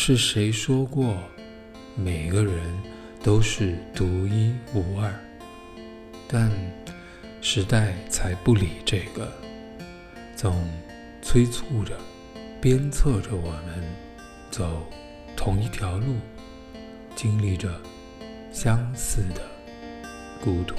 是谁说过每个人都是独一无二？但时代才不理这个。总催促着鞭策着我们走同一条路经历着相似的孤独。